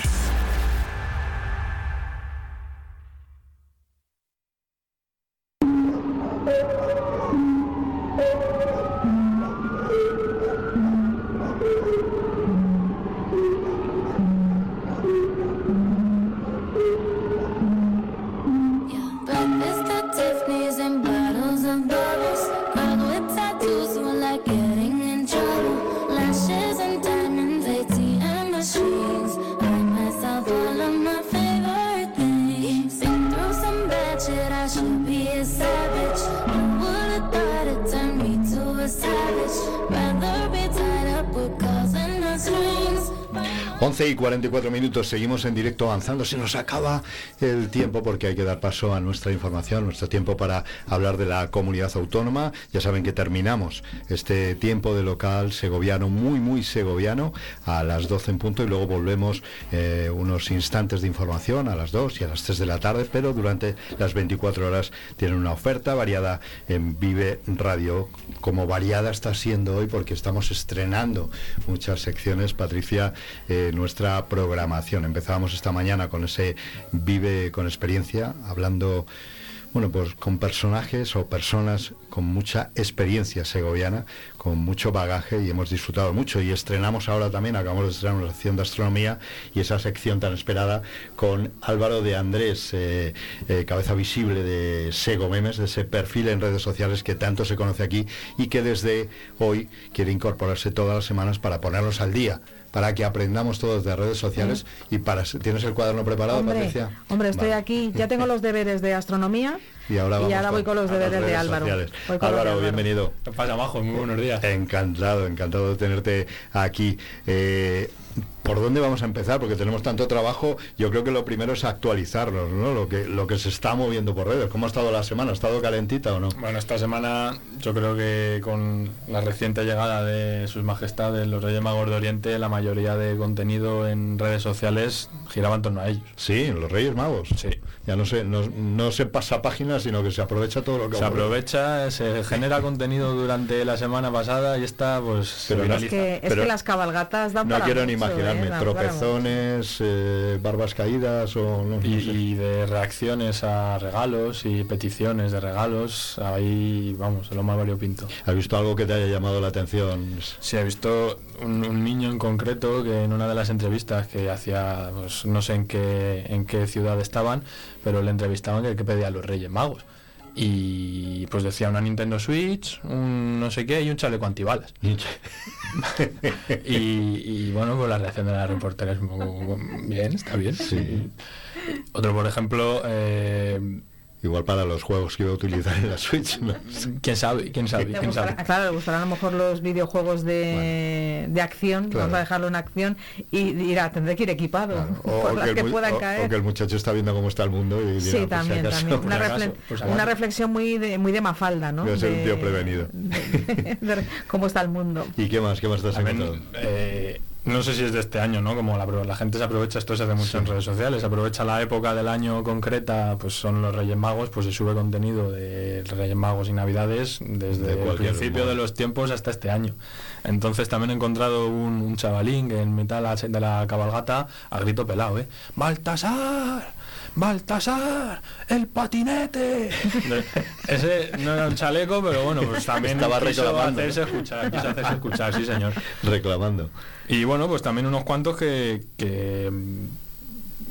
11 y 44 minutos, seguimos en directo avanzando. Se nos acaba el tiempo porque hay que dar paso a nuestra información, nuestro tiempo para hablar de la comunidad autónoma. Ya saben que terminamos este tiempo de local segoviano, muy, muy segoviano, a las 12 en punto y luego volvemos eh, unos instantes de información a las 2 y a las 3 de la tarde, pero durante las 24 horas tienen una oferta variada en Vive Radio, como variada está siendo hoy porque estamos estrenando muchas secciones. Patricia, eh, nuestra programación. Empezábamos esta mañana con ese Vive con experiencia, hablando bueno, pues con personajes o personas con mucha experiencia segoviana, con mucho bagaje y hemos disfrutado mucho. Y estrenamos ahora también, acabamos de estrenar una sección de astronomía y esa sección tan esperada con Álvaro de Andrés, eh, eh, cabeza visible de Sego Memes, de ese perfil en redes sociales que tanto se conoce aquí y que desde hoy quiere incorporarse todas las semanas para ponernos al día para que aprendamos todos de redes sociales y para tienes el cuaderno preparado Hombre, Patricia hombre, estoy Vale. aquí, ya tengo los deberes de astronomía y ahora, vamos voy con los deberes de redes Álvaro. de Álvaro, Álvaro. bienvenido ¿Qué pasa, Majo? Muy buenos días. encantado encantado de tenerte aquí Eh, ¿Por dónde vamos a empezar? Porque tenemos tanto trabajo. Yo creo que lo primero es actualizarnos, ¿no? Lo que, lo que se está moviendo por redes. ¿Cómo ha estado la semana? ¿Ha estado calentita o no? Bueno, esta semana yo creo que con la reciente llegada de sus majestades, los Reyes Magos de Oriente, la mayoría de contenido en redes sociales giraba en torno a ellos. Sí, los Reyes Magos. Sí. Ya no se, no, no se pasa páginas, sino que se aprovecha todo lo que Se ocurre. aprovecha, se genera contenido durante la semana pasada y esta pues se Pero no- Es que, es Pero que las cabalgatas dan No para quiero ni imaginarme. ¿eh? Tropezones, eh, barbas caídas o no, no Y, sé. y de reacciones a regalos y peticiones de regalos, ahí vamos, lo más variopinto. ¿Has visto algo que te haya llamado la atención? Sí, he visto un, un niño en concreto que en una de las entrevistas que hacía, pues no sé en qué, en qué ciudad estaban, pero le entrevistaban que, que pedía a los Reyes Magos. Y pues decía una Nintendo Switch, un no sé qué y un chaleco antibalas. y, y, bueno, pues la reacción de la reportera es un poco bien, está bien. Otro, por ejemplo, eh, Igual para los juegos que iba a utilizar en la Switch. ¿no? quién sabe, quién sabe, quién sabe. claro, le gustarán a lo mejor los videojuegos de, de acción, Claro. vamos a dejarlo en acción y dirá, tendré que ir equipado O, por o las que que, el, puedan o- o caer. que el muchacho está viendo cómo está el mundo y dirá, Sí, si también, acaso. también. Una, si refle- si acaso. una reflexión muy de, muy de mafalda, ¿no? Voy a ser un De- tío prevenido. de- de cómo está el mundo. ¿Y qué más? ¿Qué más te has encontrado? eh, no sé si es de este año, ¿no? Como la, la gente se aprovecha, esto se hace mucho en redes sociales, se aprovecha la época del año concreta, pues son los Reyes Magos, pues se sube contenido de Reyes Magos y Navidades desde De el principio de los tiempos hasta este año. Entonces también he encontrado un, un chavalín que en mitad de la, de la cabalgata a grito pelado, ¿eh? ¡Baltasar! ¡Baltasar! ¡El patinete! Ese no era un chaleco, pero bueno, pues también Estaba quiso reclamando, hacerse ¿no? escuchar, quiso hacerse escuchar, sí señor. Reclamando. Y bueno, pues también unos cuantos que, que,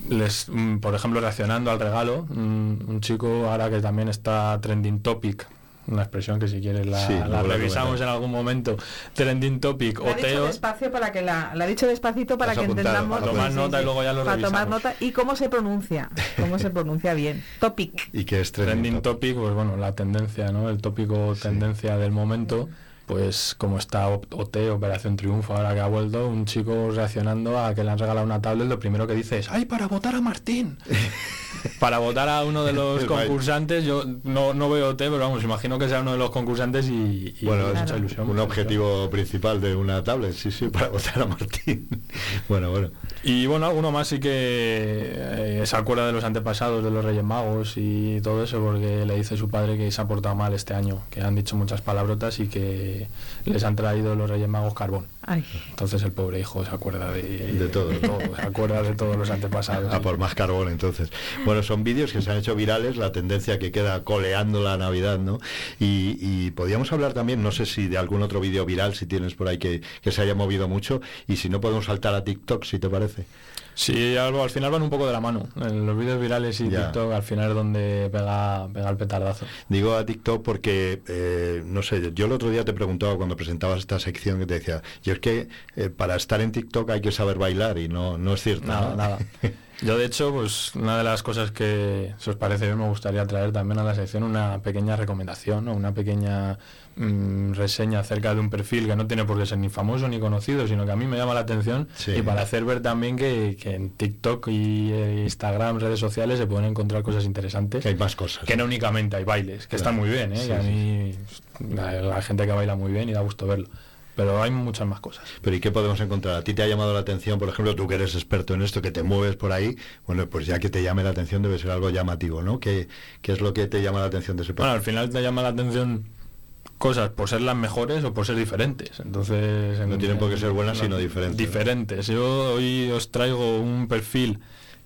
les, mm, por ejemplo, reaccionando al regalo, mm, un chico ahora que también está trending topic, una expresión que si quieres la, Sí, la la revisamos en algún momento, trending topic Lo ha o dicho Teo, despacio para que la, lo ha dicho despacito para que apuntado, entendamos. para tomar nota y luego ya lo Para tomar revisamos. nota y cómo se pronuncia, cómo se pronuncia bien. Topic. ¿Y qué es trending trending top? topic, pues bueno, la tendencia, ¿no? El tópico tendencia del momento. Pues como está OT, Operación Triunfo, ahora que ha vuelto, un chico reaccionando a que le han regalado una tablet, lo primero que dice es, ¡ay, para votar a Martín! para votar a uno de los concursantes, yo no, no veo OT, pero vamos, imagino que sea uno de los concursantes y, y Bueno, es mucha ilusión. un objetivo principal de una tablet, sí, sí, para votar a Martín. bueno, bueno. Y bueno, alguno más sí que eh, se acuerda de los antepasados de los Reyes Magos y todo eso, porque le dice su padre que se ha portado mal este año, que han dicho muchas palabrotas y que les han traído los Reyes Magos carbón. Entonces el pobre hijo se acuerda de, De todo. se acuerda de todos los antepasados. A por más carbón, entonces. Bueno, son vídeos que se han hecho virales, la tendencia que queda coleando la Navidad, ¿no? Y, y podíamos hablar también, no sé si de algún otro vídeo viral, si tienes por ahí que, que se haya movido mucho, y si no podemos saltar a TikTok, si te parece. Sí, algo, al final van un poco de la mano. En los vídeos virales y Ya. TikTok al final es donde pega, pega el petardazo. Digo a TikTok porque, eh, no sé, yo el otro día te preguntaba cuando presentabas esta sección que te decía, yo es que eh, para estar en TikTok hay que saber bailar y no, no es cierto. Nada, ¿no? nada. Yo de hecho, pues una de las cosas que, si os parece bien, me gustaría traer también a la sección una pequeña recomendación, ¿no? una pequeña mm, reseña acerca de un perfil que no tiene por qué ser ni famoso ni conocido, sino que a mí me llama la atención Sí. y para hacer ver también que, que en TikTok y eh, Instagram, redes sociales, se pueden encontrar cosas interesantes. Que hay más cosas. Que no únicamente hay bailes, que Claro. están muy bien, ¿eh? Sí, que a sí, mí la, la gente que baila muy bien y da gusto verlo. Pero hay muchas más cosas. Pero ¿y qué podemos encontrar? ¿A ti te ha llamado la atención, por ejemplo, tú que eres experto en esto, que te mueves por ahí? Bueno, pues ya que te llame la atención debe ser algo llamativo, ¿no? ¿Qué, qué es lo que te llama la atención de ese Bueno, perfil? al final te llama la atención cosas por ser las mejores o por ser diferentes. Entonces, No tienen por qué ser buenas, no- sino diferentes. Diferentes. Yo hoy os traigo un perfil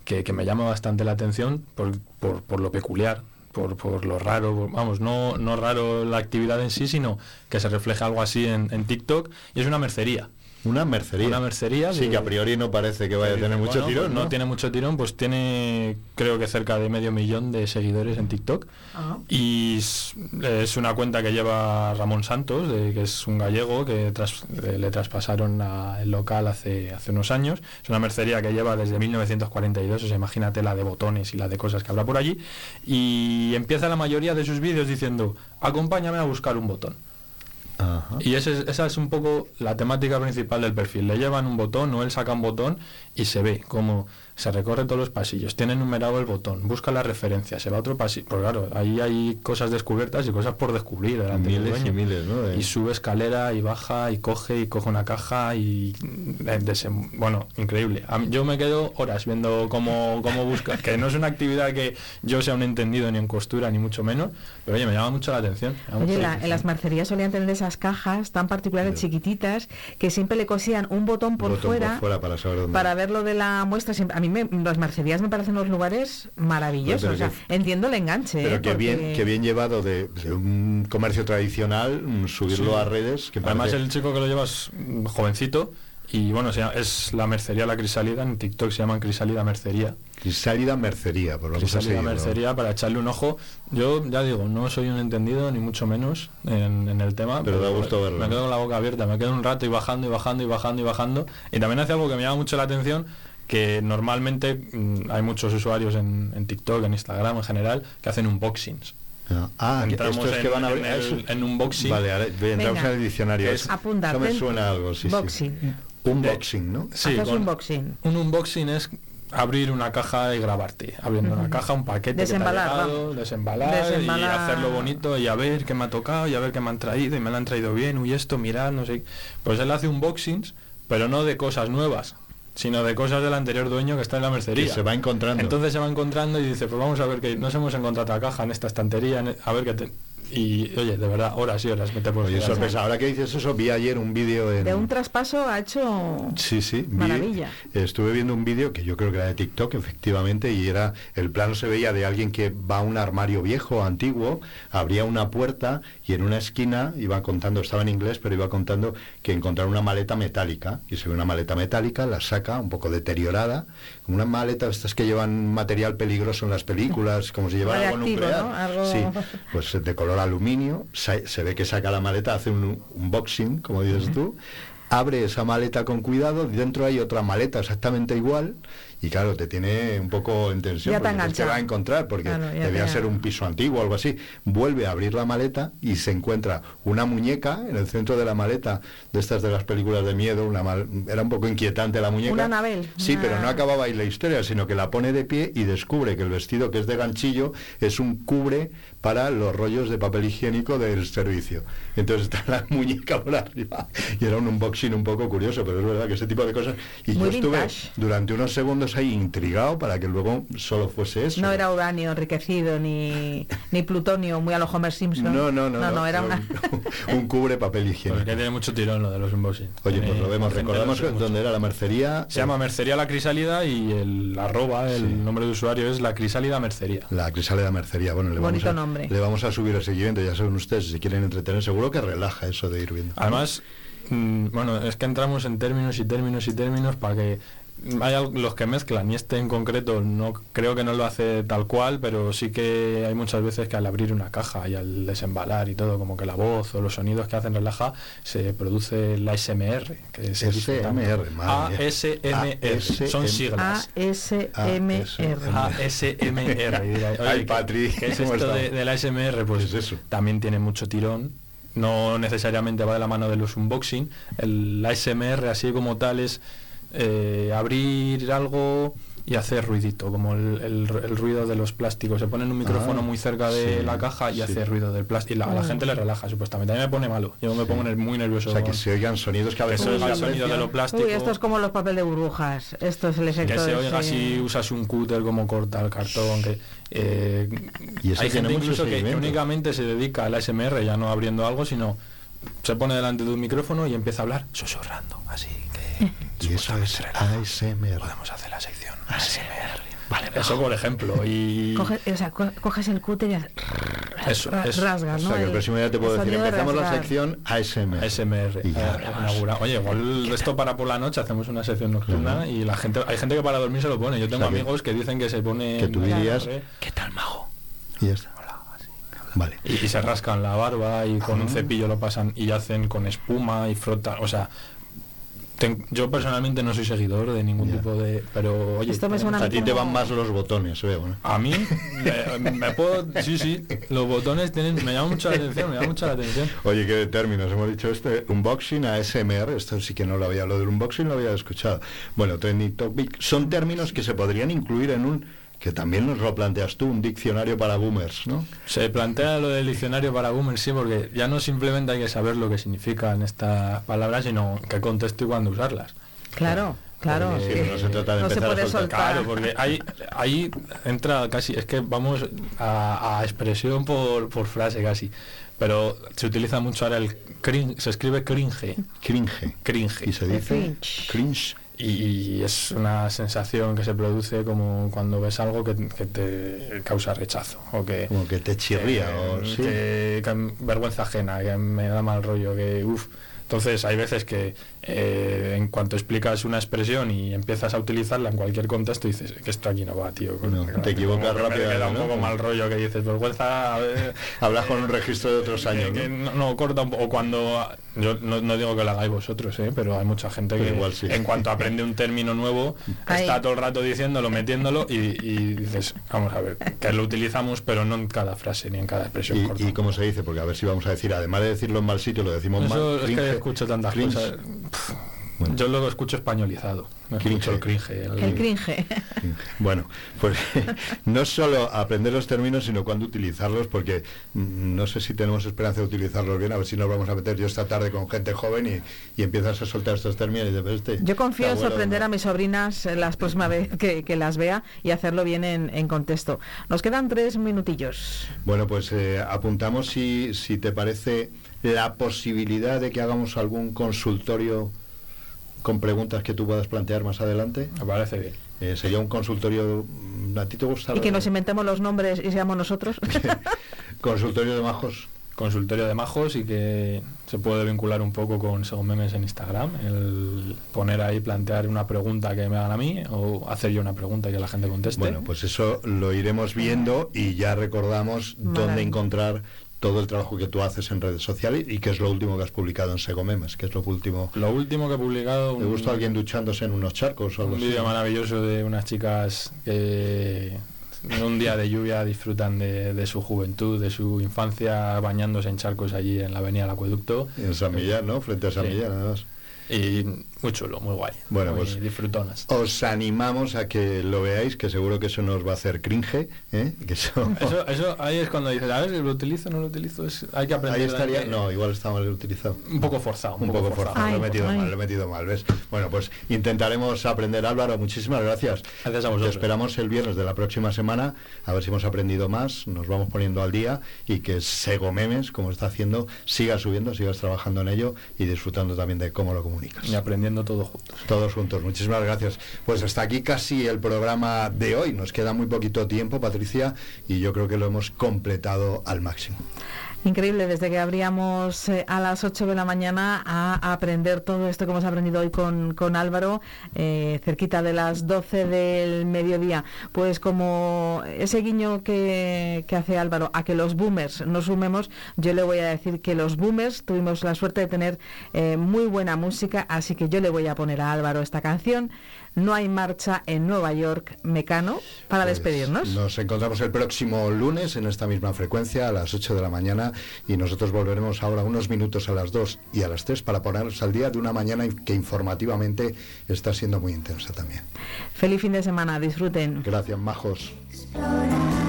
que, que me llama bastante la atención por, por, por lo peculiar, por, por lo raro, vamos, no, no raro la actividad en sí, sino que se refleja algo así en, en TikTok y es una mercería. Una mercería. Una mercería. Sí, de- que a priori no parece que vaya a tener mucho bueno, tirón, pues ¿no? no tiene mucho tirón, pues tiene creo que cerca de medio millón de seguidores en TikTok. Y es, es una cuenta que lleva Ramón Santos, de- que es un gallego que tras- le traspasaron a- el local hace, hace unos años. Es una mercería que lleva desde 1942, o sea, imagínate la de botones y la de cosas que habrá por allí. Y empieza la mayoría de sus vídeos diciendo, acompáñame a buscar un botón. Ajá. Y ese es- esa es un poco la temática principal del perfil. Le llevan un botón o él saca un botón y se ve cómo se recorre todos los pasillos, tiene numerado el botón, busca la referencia, se va a otro pasillo. Pues claro, ahí hay cosas descubiertas y cosas por descubrir del Miles y miles, Y sube escalera y baja y coge y coge una caja y eh, bueno, increíble. Yo me quedo horas viendo cómo, cómo busca, que no es una actividad que yo sea un entendido ni en costura ni mucho menos, pero oye, me llama mucho la atención. Oye, la en las mercerías solían tener esas cajas tan particulares, chiquititas, que siempre le cosían un botón por, Botón fuera, por fuera para saber dónde. para ver lo de la muestra. Siempre- A mí me- las mercerías me parecen los lugares maravillosos. Pero o sea, que- entiendo el enganche. Pero ¿eh? que bien, que bien llevado de, de un comercio tradicional, mm, subirlo Sí. a redes. Que Además parece- el chico que lo lleva es mm, jovencito y bueno, se llama- es la mercería La Crisálida, en TikTok se llaman Crisálida Mercería. Crisálida Mercería, por lo menos Crisálida Mercería para echarle un ojo. Yo ya digo, no soy un entendido ni mucho menos en, en el tema. Pero da gusto verlo, Me quedo con la boca abierta, me quedo un rato y bajando y bajando y bajando y bajando. Y también hace algo que me llama mucho la atención, que normalmente mm, hay muchos usuarios en, en TikTok, en Instagram en general, que hacen unboxings. Ah, Ah, que Entramos esto es que en- van a en el- eso- en unboxing. Vale, ahora entramos Venga. en el diccionario. Es- Apunta, me suena algo, sí, sí. Boxing. Unboxing, ¿no? Sí, Haces con- unboxing. Un unboxing es abrir una caja y grabarte, abriendo una caja, un paquete Desembalar, que te ha llegado, desembalar, Desembalar. y hacerlo bonito y a ver qué me ha tocado y a ver qué me han traído y me lo han traído bien, uy esto, mirad, no sé. Pues él hace unboxings, pero no de cosas nuevas, sino de cosas del anterior dueño que está en la mercería. Que se va encontrando. Entonces se va encontrando y dice, pues vamos a ver que nos hemos encontrado otra caja en esta estantería, en- e-, a ver qué te... Y oye, de verdad, horas y horas me te puedo sorpresa. Ahora que dices eso, vi ayer un vídeo en... De un traspaso ha hecho Sí, sí, vi- Maravilla. estuve viendo un vídeo que yo creo que era de TikTok, efectivamente, y era el plano se veía de alguien que va a un armario viejo, antiguo, abría una puerta y en una esquina iba contando, estaba en inglés, pero iba contando que encontraron una maleta metálica y se ve una maleta metálica, la saca un poco deteriorada, como una maleta estas que llevan material peligroso en las películas, como si llevara algo nuclear. ¿no? Algo- Sí, pues de color aluminio, se ve que saca la maleta, hace un unboxing, como dices tú, abre esa maleta con cuidado, dentro hay otra maleta exactamente igual, y claro, te tiene un poco en tensión, porque te va a encontrar, porque Claro, debía ser un piso antiguo o algo así. Vuelve a abrir la maleta y se encuentra una muñeca en el centro de la maleta, de estas de las películas de miedo, una mal- era un poco inquietante la muñeca. Una Anabel, Sí, una- pero no acababa ahí la historia, sino que la pone de pie y descubre que el vestido que es de ganchillo es un cubre para los rollos de papel higiénico del servicio. Entonces está la muñeca por arriba. Y era un unboxing un poco curioso, pero es verdad que ese tipo de cosas... Y Muy yo estuve durante unos segundos ahí intrigado para que luego solo fuese eso. No era uranio enriquecido ni, ni plutonio muy a lo Homer Simpson. No, no, no. No, no, era una... un, un cubre papel higiénico. Porque tiene mucho tirón lo de los unboxing. Oye, pues lo vemos. Recordamos dónde mucho. era la mercería. Se llama Mercería La Crisálida y el arroba, el Sí. nombre de usuario es La Crisálida Mercería. La Crisálida Mercería. Bueno, le vamos, Bonito a, nombre. le vamos a subir el seguimiento. Ya saben ustedes, si quieren entretener, seguro que relaja eso de ir viendo. Además, mm, bueno, es que entramos en términos y términos y términos para que hay los que mezclan y este en concreto no creo que no lo hace tal cual, pero sí que hay muchas veces que al abrir una caja y al desembalar y todo, como que la voz o los sonidos que hacen relaja, se produce la SMR, que se dice tanto. SMR, madre mía. ASMR, son siglas. ASMR. ASMR. Ay, ¿qué- Patri, ¿qué es ¿cómo esto de, la SMR? Pues ¿Qué es eso? también tiene mucho tirón. No necesariamente va de la mano de los unboxing. El ASMR así como tal es eh, abrir algo y hacer ruidito, como el, el- el ruido de los plásticos. Se pone en un micrófono Ah, muy cerca de sí, la caja y sí. hace ruido del plástico. Y la- a la gente le relaja, supuestamente. A mí me pone malo. Yo me pongo muy nervioso. O sea, que se oigan sonidos que a veces el sonido de aprecian. lo plástico. Uy, esto es como los papel de burbujas. Esto es el efecto que se oiga si usas un cúter como corta el cartón que eh, Y eso hay tiene gente mucho incluso que, únicamente se dedica al ASMR ya no abriendo algo sino se pone delante de un micrófono y empieza a hablar susurrando así que Y eso es ASMR. podemos hacer la sección ASMR vale eso por ejemplo y Coge- o sea, co- coges el cúter y eso, eso. rasgas, O ¿no? sea, que el próximo día te puedo decir, empezamos la sección ASMR. ASMR Y ya eh, Oye, igual esto para por la noche hacemos una sección nocturna y la gente hay gente que para dormir se lo pone. Yo tengo O sea que- amigos que dicen que se pone que tú dirías- ¿Qué tal mago? Y ya está. Vale. Y, y se rascan la barba y con un cepillo lo pasan y hacen con espuma y frotan. O sea, ten- yo personalmente no soy seguidor de ningún Ya. tipo de. Pero oye, Esto me suena A ti te van más los botones, veo. ¿no? a mí me, me puedo. Sí, sí, los botones tienen, me llaman mucho la atención, me llama mucho la atención. Oye, qué términos. Hemos dicho este unboxing ASMR. Esto sí que no lo había. Lo del unboxing lo había escuchado. Bueno, trending topic. Son términos que se podrían incluir en un. Que también nos lo planteas tú, un diccionario para boomers, ¿no? Se plantea lo del diccionario para boomers, sí, porque ya no simplemente hay que saber lo que significan estas palabras, sino qué contexto y cuándo usarlas. Claro, claro. Porque- sí. Sí, no se trata de No se empezar a puede soltar. soltar. Claro, porque ahí, ahí entra casi, es que vamos a, a expresión por, por frase casi, pero se utiliza mucho ahora el cringe, se escribe cringe, Cringe. cringe, Y se dice Cringe. cringe. Y, es una sensación que se produce como cuando ves algo que, que te causa rechazo, o que... Como que te chirría. o, que, sí. que vergüenza ajena, que me da mal rollo, que uff. Entonces hay veces que eh, en cuanto explicas una expresión y empiezas a utilizarla en cualquier contexto dices que esto aquí no va, tío. No, te equivocas que rápido, Me da un ¿no? poco mal rollo que dices vergüenza. eh, Hablas con un registro de otros años, que- que ¿no? corta un poco. O cuando. Yo no, no digo que lo hagáis vosotros, ¿eh? pero hay mucha gente que igual sí. en cuanto aprende un término nuevo está todo el rato diciéndolo, metiéndolo y, y dices, vamos a ver, que lo utilizamos, pero no en cada frase ni en cada expresión corta. Y, y cómo se dice, porque a ver si vamos a decir, además de decirlo en mal sitio, lo decimos mal. Eso es cringe, que escucho tantas cringe. cosas. Bueno. Yo luego escucho españolizado. No Cringe. escucho el cringe. el- El cringe. Bueno, pues no solo aprender los términos, sino cuándo utilizarlos, porque no sé si tenemos esperanza de utilizarlos bien, a ver si nos vamos a meter yo esta tarde con gente joven y, y empiezas a soltar estos términos y dices, "Pero este, Yo confío en sorprender ¿no?". a mis sobrinas eh, las próximas vez que, que las vea y hacerlo bien en, en contexto. Nos quedan tres minutillos. Bueno, pues eh, apuntamos si, si te parece la posibilidad de que hagamos algún consultorio con preguntas que tú puedas plantear más adelante. Me parece bien. Eh, sería un consultorio, mm, ¿a ti te gusta? Y que nos inventemos los nombres y seamos nosotros. Consultorio de majos. Consultorio de majos y que se puede vincular un poco con Según Memes en Instagram. El poner ahí, plantear una pregunta que me hagan a mí o hacer yo una pregunta y que la gente conteste. Bueno, pues eso lo iremos viendo y ya recordamos dónde encontrar todo el trabajo que tú haces en redes sociales y que es lo último que has publicado en Segomemes, que es lo último. Lo último que he publicado... ¿Te un- gusta alguien duchándose en unos charcos o algo Un vídeo maravilloso de unas chicas que en un día de lluvia disfrutan de, de su juventud, de su infancia, bañándose en charcos allí en la avenida del Acueducto. En San Millán, ¿no? Frente a San Sí. Millán, además. Y muy chulo, muy guay. Bueno, muy pues disfrutonas. os animamos a que lo veáis, que seguro que eso nos va a hacer cringe, ¿eh? que eso, Eso, eso ahí es cuando dices, a ver, lo utilizo, no lo utilizo, es, hay que aprender. ahí estaría, no, igual está mal utilizado. Un poco forzado, Un poco forzado, lo he metido ay. mal, lo he metido mal, ¿ves? Bueno, pues intentaremos aprender, Álvaro, muchísimas gracias. Gracias a Te esperamos el viernes de la próxima semana, a ver si hemos aprendido más, nos vamos poniendo al día y que Sego Memes, como está haciendo, siga subiendo, sigas trabajando en ello y disfrutando también de cómo lo comunicas. Y juntos. Todos juntos, muchísimas gracias. Pues hasta aquí casi el programa de hoy. Nos queda muy poquito tiempo, Patricia, y yo creo que lo hemos completado al máximo. Increíble, desde que abríamos eh, a las 8 de la mañana a, aprender todo esto que hemos aprendido hoy con, con Álvaro, eh, cerquita de las 12 del mediodía. Pues como ese guiño que, que hace Álvaro a que los boomers nos sumemos, yo le voy a decir que los boomers tuvimos la suerte de tener eh, muy buena música, así que yo le voy a poner a Álvaro esta canción. No hay marcha en Nueva York, Mecano, para Pues despedirnos. Nos encontramos el próximo lunes en esta misma frecuencia a las 8 de la mañana y nosotros volveremos ahora unos minutos a las 2 y a las 3 para ponernos al día de una mañana que informativamente está siendo muy intensa también. Feliz fin de semana, disfruten. Gracias, majos. Explora